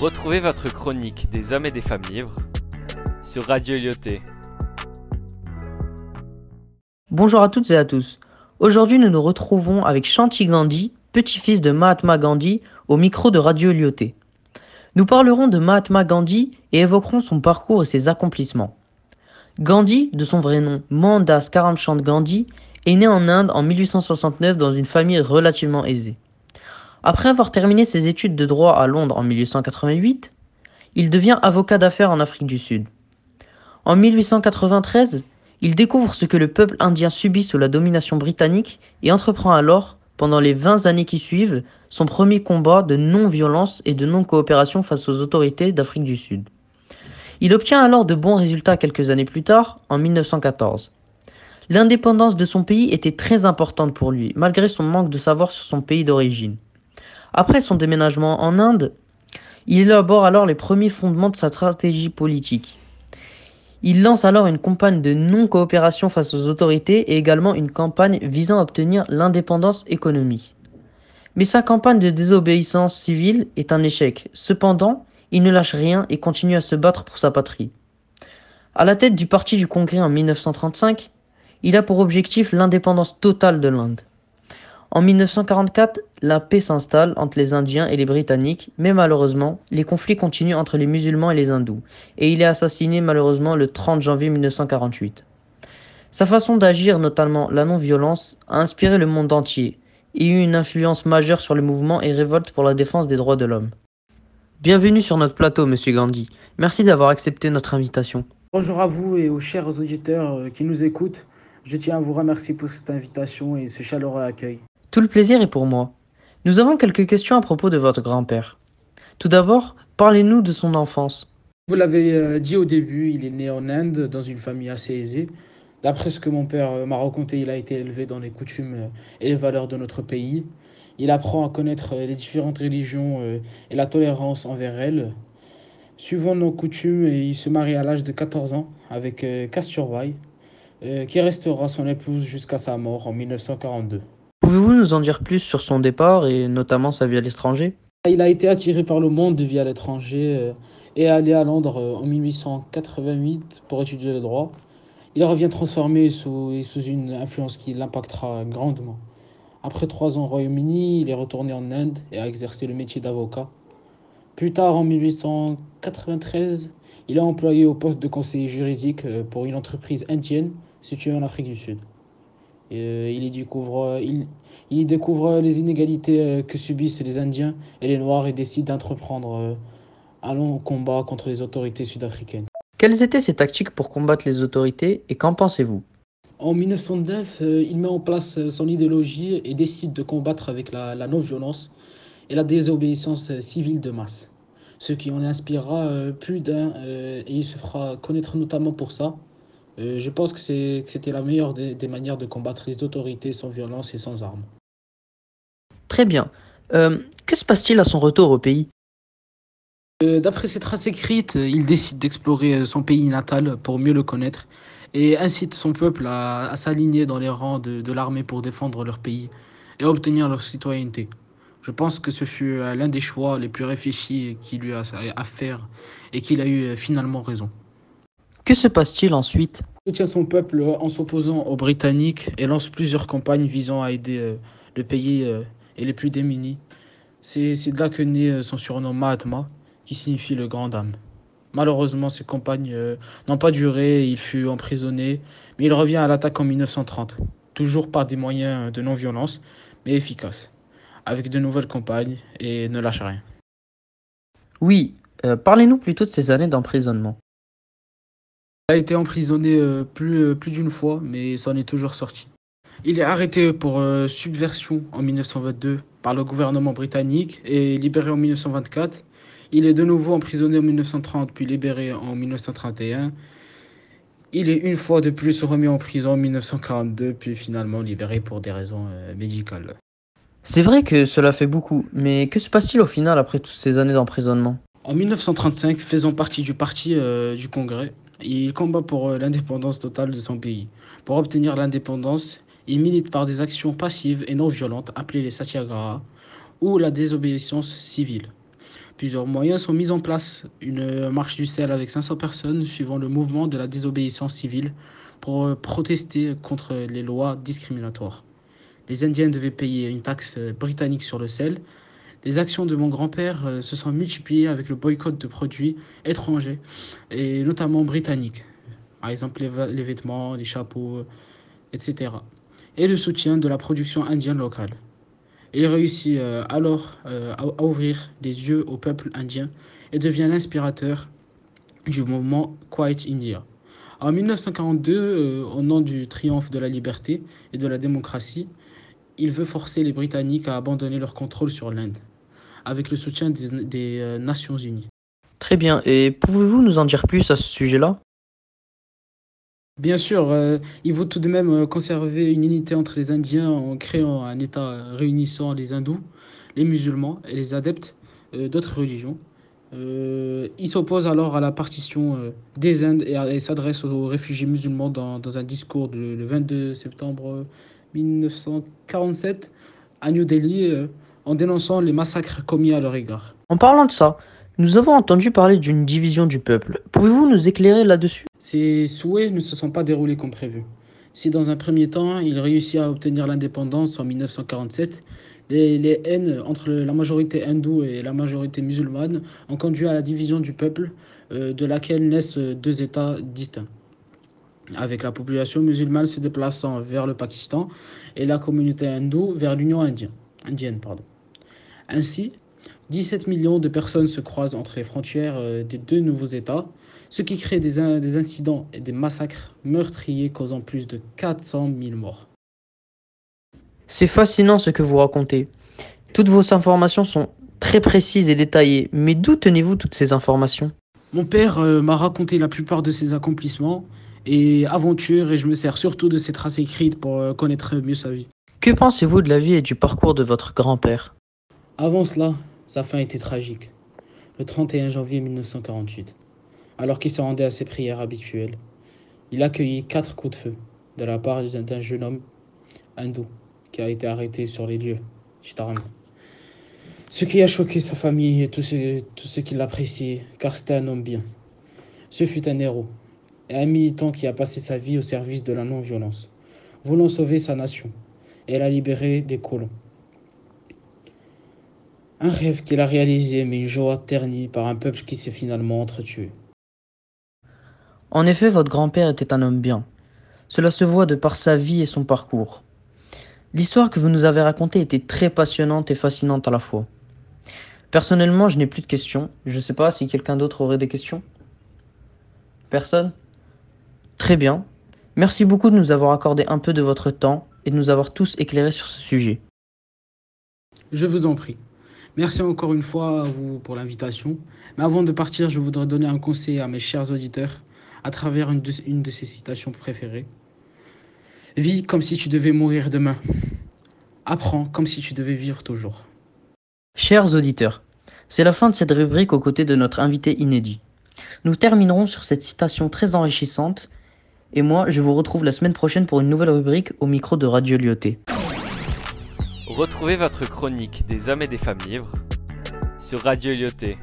Retrouvez votre chronique des hommes et des femmes libres sur Radio Lyoté. Bonjour à toutes et à tous. Aujourd'hui, nous nous retrouvons avec Shanti Gandhi, petit-fils de Mahatma Gandhi, au micro de Radio Lyoté. Nous parlerons de Mahatma Gandhi et évoquerons son parcours et ses accomplissements. Gandhi, de son vrai nom Mohandas Karamchand Gandhi, est né en Inde en 1869 dans une famille relativement aisée. Après avoir terminé ses études de droit à Londres en 1888, il devient avocat d'affaires en Afrique du Sud. En 1893, il découvre ce que le peuple indien subit sous la domination britannique et entreprend alors, pendant les 20 années qui suivent, son premier combat de non-violence et de non-coopération face aux autorités d'Afrique du Sud. Il obtient alors de bons résultats quelques années plus tard, en 1914. L'indépendance de son pays était très importante pour lui, malgré son manque de savoir sur son pays d'origine. Après son déménagement en Inde, il élabore alors les premiers fondements de sa stratégie politique. Il lance alors une campagne de non-coopération face aux autorités et également une campagne visant à obtenir l'indépendance économique. Mais sa campagne de désobéissance civile est un échec. Cependant, il ne lâche rien et continue à se battre pour sa patrie. À la tête du Parti du Congrès en 1935, il a pour objectif l'indépendance totale de l'Inde. En 1944, la paix s'installe entre les Indiens et les Britanniques, mais malheureusement, les conflits continuent entre les musulmans et les hindous, et il est assassiné malheureusement le 30 janvier 1948. Sa façon d'agir, notamment la non-violence, a inspiré le monde entier et eu une influence majeure sur le mouvement et révolte pour la défense des droits de l'homme. Bienvenue sur notre plateau, Monsieur Gandhi. Merci d'avoir accepté notre invitation. Bonjour à vous et aux chers auditeurs euh, qui nous écoutent. Je tiens à vous remercier pour cette invitation et ce chaleureux accueil. Tout le plaisir est pour moi. Nous avons quelques questions à propos de votre grand-père. Tout d'abord, parlez-nous de son enfance. Vous l'avez euh, dit au début, il est né en Inde dans une famille assez aisée. D'après ce que mon père euh, m'a raconté, il a été élevé dans les coutumes euh, et les valeurs de notre pays. Il apprend à connaître les différentes religions et la tolérance envers elles. Suivant nos coutumes, il se marie à l'âge de 14 ans avec Kasturbai, qui restera son épouse jusqu'à sa mort en 1942. Pouvez-vous nous en dire plus sur son départ et notamment sa vie à l'étranger? Il a été attiré par le monde de vie à l'étranger euh, et est allé à Londres euh, en 1888 pour étudier le droit. Il revient transformé sous, sous une influence qui l'impactera grandement. Après trois ans au Royaume-Uni, il est retourné en Inde et a exercé le métier d'avocat. Plus tard, en 1893, il est employé au poste de conseiller juridique euh, pour une entreprise indienne située en Afrique du Sud. Euh, il, y découvre, il, il découvre les inégalités euh, que subissent les Indiens et les Noirs et décide d'entreprendre euh, un long combat contre les autorités sud-africaines. Quelles étaient ses tactiques pour combattre les autorités et qu'en pensez-vous? En 1909, il met en place son idéologie et décide de combattre avec la, la non-violence et la désobéissance civile de masse. Ce qui en inspirera plus d'un et il se fera connaître notamment pour ça. Euh, je pense que c'était la meilleure des, manières de combattre les autorités sans violence et sans armes. Très bien. Euh, que se passe-t-il à son retour au pays? Euh, D'après ses traces écrites, il décide d'explorer son pays natal pour mieux le connaître et incite son peuple à, s'aligner dans les rangs de, l'armée pour défendre leur pays et obtenir leur citoyenneté. Je pense que ce fut l'un des choix les plus réfléchis qu'il lui a à faire et qu'il a eu finalement raison. Que se passe-t-il ensuite? Il soutient son peuple en s'opposant aux Britanniques et lance plusieurs campagnes visant à aider euh, le pays euh, et les plus démunis. C'est de là que naît euh, son surnom Mahatma, qui signifie le grand dame. Malheureusement, ces campagnes n'ont pas duré, il fut emprisonné, mais il revient à l'attaque en 1930, toujours par des moyens de non-violence, mais efficaces, avec de nouvelles campagnes et ne lâche rien. Oui, parlez-nous plutôt de ces années d'emprisonnement. Il a été emprisonné euh, plus, euh, plus d'une fois, mais s'en est toujours sorti. Il est arrêté pour euh, subversion en 1922 par le gouvernement britannique et libéré en 1924. Il est de nouveau emprisonné en 1930 puis libéré en 1931. Il est une fois de plus remis en prison en 1942 puis finalement libéré pour des raisons médicales. C'est vrai que cela fait beaucoup, mais que se passe-t-il au final après toutes ces années d'emprisonnement? En 1935, faisant partie du parti du Congrès, il combat pour euh, l'indépendance totale de son pays. Pour obtenir l'indépendance, il milite par des actions passives et non violentes appelées les satyagrahas ou la désobéissance civile. Plusieurs moyens sont mis en place. Une marche du sel avec 500 personnes suivant le mouvement de la désobéissance civile pour euh, protester contre les lois discriminatoires. Les Indiens devaient payer une taxe euh, britannique sur le sel. Les actions de mon grand-père euh, se sont multipliées avec le boycott de produits étrangers, et notamment britanniques. Par exemple, les, vêtements, les chapeaux, etc. Et le soutien de la production indienne locale. Il réussit euh, alors euh, à ouvrir les yeux au peuple indien et devient l'inspirateur du mouvement Quiet India. En 1942, euh, au nom du triomphe de la liberté et de la démocratie, il veut forcer les Britanniques à abandonner leur contrôle sur l'Inde, avec le soutien des, des Nations Unies. Très bien, et pouvez-vous nous en dire plus à ce sujet-là? Bien sûr, euh, il faut tout de même euh, conserver une unité entre les Indiens en créant un État réunissant les hindous, les musulmans et les adeptes euh, d'autres religions. il s'oppose alors à la partition des Indes et, s'adresse aux réfugiés musulmans dans, un discours le 22 septembre 1947 à New Delhi en dénonçant les massacres commis à leur égard. En parlant de ça, nous avons entendu parler d'une division du peuple. Pouvez-vous nous éclairer là-dessus? Ces souhaits ne se sont pas déroulés comme prévu. Si dans un premier temps, il réussit à obtenir l'indépendance en 1947, les, haines entre la majorité hindoue et la majorité musulmane ont conduit à la division du peuple, euh, de laquelle naissent deux États distincts avec la population musulmane se déplaçant vers le Pakistan et la communauté hindoue vers l'Union indienne. indienne pardon. Ainsi, 17 millions de personnes se croisent entre les frontières euh, des deux nouveaux États, ce qui crée des, incidents et des massacres meurtriers causant plus de 400 000 morts. C'est fascinant ce que vous racontez. Toutes vos informations sont très précises et détaillées, mais d'où tenez-vous toutes ces informations? Mon père euh, m'a raconté la plupart de ses accomplissements et aventures et je me sers surtout de ses traces écrites pour euh, connaître mieux sa vie. Que pensez-vous de la vie et du parcours de votre grand-père? Avant cela, sa fin était tragique. Le 31 janvier 1948, alors qu'il se rendait à ses prières habituelles, il accueillit quatre coups de feu de la part d'un jeune homme hindou qui a été arrêté sur les lieux, Ce qui a choqué sa famille et tous ceux, ceux qui l'appréciaient, car c'était un homme bien. Ce fut un héros et un militant qui a passé sa vie au service de la non-violence, voulant sauver sa nation et la libérer des colons. Un rêve qu'il a réalisé, mais une joie ternie par un peuple qui s'est finalement entretué. En effet, votre grand-père était un homme bien. Cela se voit de par sa vie et son parcours. L'histoire que vous nous avez racontée était très passionnante et fascinante à la fois. Personnellement, je n'ai plus de questions. Je ne sais pas si quelqu'un d'autre aurait des questions. Personne? Très bien. Merci beaucoup de nous avoir accordé un peu de votre temps et de nous avoir tous éclairés sur ce sujet. Je vous en prie. Merci encore une fois à vous pour l'invitation. Mais avant de partir, je voudrais donner un conseil à mes chers auditeurs à travers une de, ces citations préférées. Vis comme si tu devais mourir demain. Apprends comme si tu devais vivre toujours. Chers auditeurs, c'est la fin de cette rubrique aux côtés de notre invité inédit. Nous terminerons sur cette citation très enrichissante et moi je vous retrouve la semaine prochaine pour une nouvelle rubrique au micro de Radio Lyoté. Retrouvez votre chronique des hommes et des femmes libres sur Radio Lyoté.